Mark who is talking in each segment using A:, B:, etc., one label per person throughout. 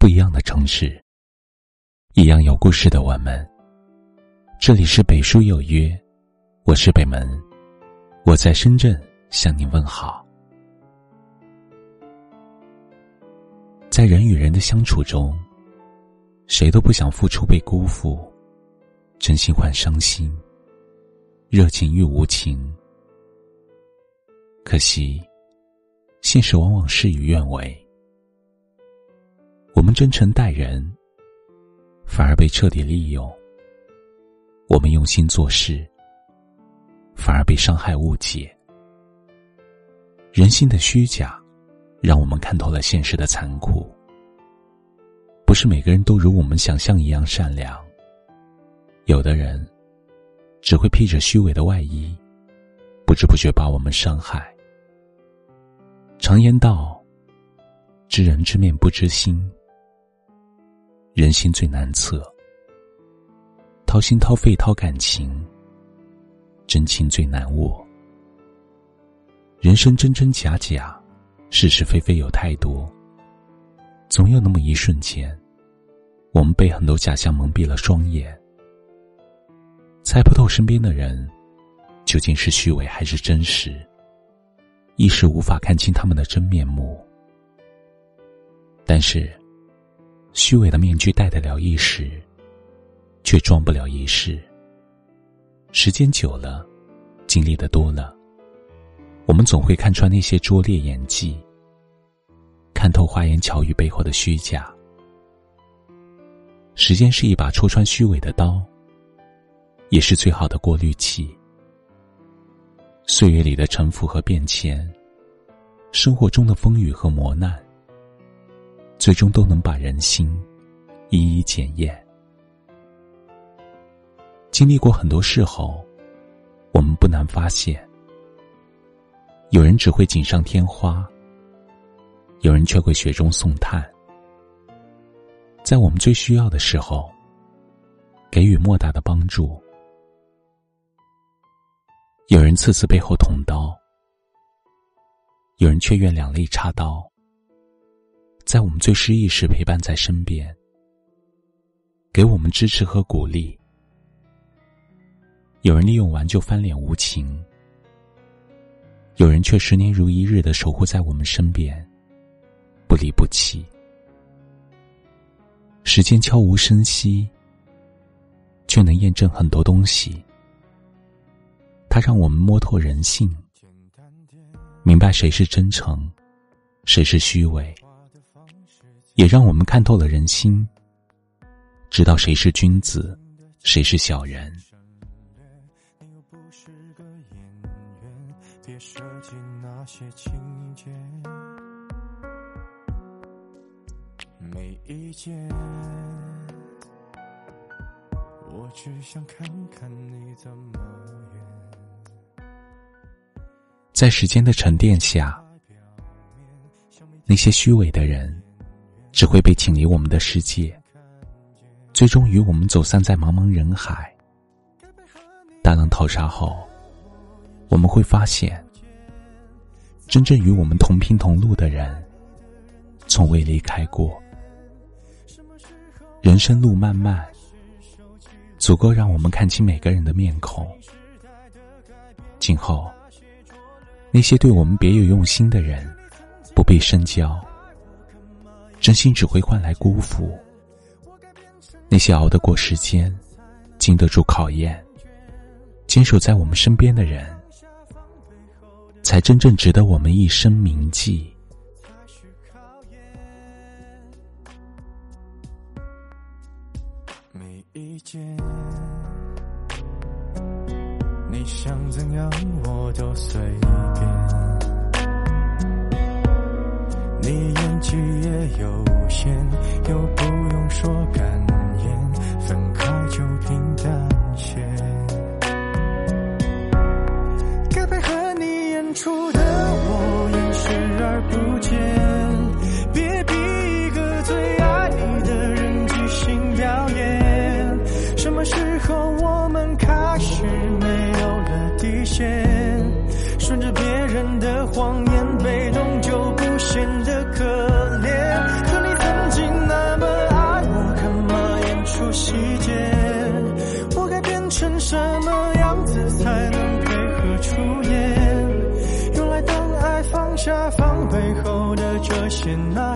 A: 不一样的城市，一样有故事的我们。这里是北书有约，我是北门，我在深圳向您问好。在人与人的相处中，谁都不想付出被辜负，真心换伤心，热情遇无情。可惜，现实往往事与愿违。我们真诚待人，反而被彻底利用；我们用心做事，反而被伤害误解。人心的虚假，让我们看透了现实的残酷。不是每个人都如我们想象一样善良，有的人只会披着虚伪的外衣，不知不觉把我们伤害。常言道：“知人知面不知心。”人心最难测，掏心掏肺掏感情，真情最难握。人生真真假假，是是非非有太多。总有那么一瞬间，我们被很多假象蒙蔽了双眼，猜不透身边的人究竟是虚伪还是真实，一时无法看清他们的真面目。但是。虚伪的面具戴得了一时，却装不了一世。时间久了，经历的多了，我们总会看穿那些拙劣演技，看透花言巧语背后的虚假。时间是一把戳穿虚伪的刀，也是最好的过滤器。岁月里的沉浮和变迁，生活中的风雨和磨难。最终都能把人心一一检验。经历过很多事后，我们不难发现，有人只会锦上添花，有人却会雪中送炭。在我们最需要的时候，给予莫大的帮助；有人次次背后捅刀，有人却愿两肋插刀。在我们最失意时陪伴在身边，给我们支持和鼓励。有人利用完就翻脸无情，有人却十年如一日的守护在我们身边，不离不弃。时间悄无声息，却能验证很多东西。它让我们摸透人性，明白谁是真诚，谁是虚伪。也让我们看透了人心，知道谁是君子，谁是小人。没意见，我只想看看你怎么在时间的沉淀下，那些虚伪的人。只会被请离我们的世界，最终与我们走散在茫茫人海。大浪淘沙后，我们会发现，真正与我们同频同路的人，从未离开过。人生路漫漫，足够让我们看清每个人的面孔。今后，那些对我们别有用心的人，不必深交。真心只会换来辜负。那些熬得过时间、经得住考验、坚守在我们身边的人，才真正值得我们一生铭记。没意见，你想怎样我都随便。有限，又不用说感言，分开就平淡些。该配合你演出的我演视而不见，别逼一个最爱你的人即兴表演。什么时候我们开始没有了底线，顺着别人的谎言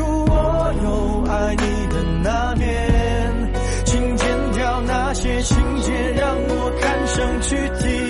B: 出我有爱你的那面，请剪掉那些情节，让我看上去体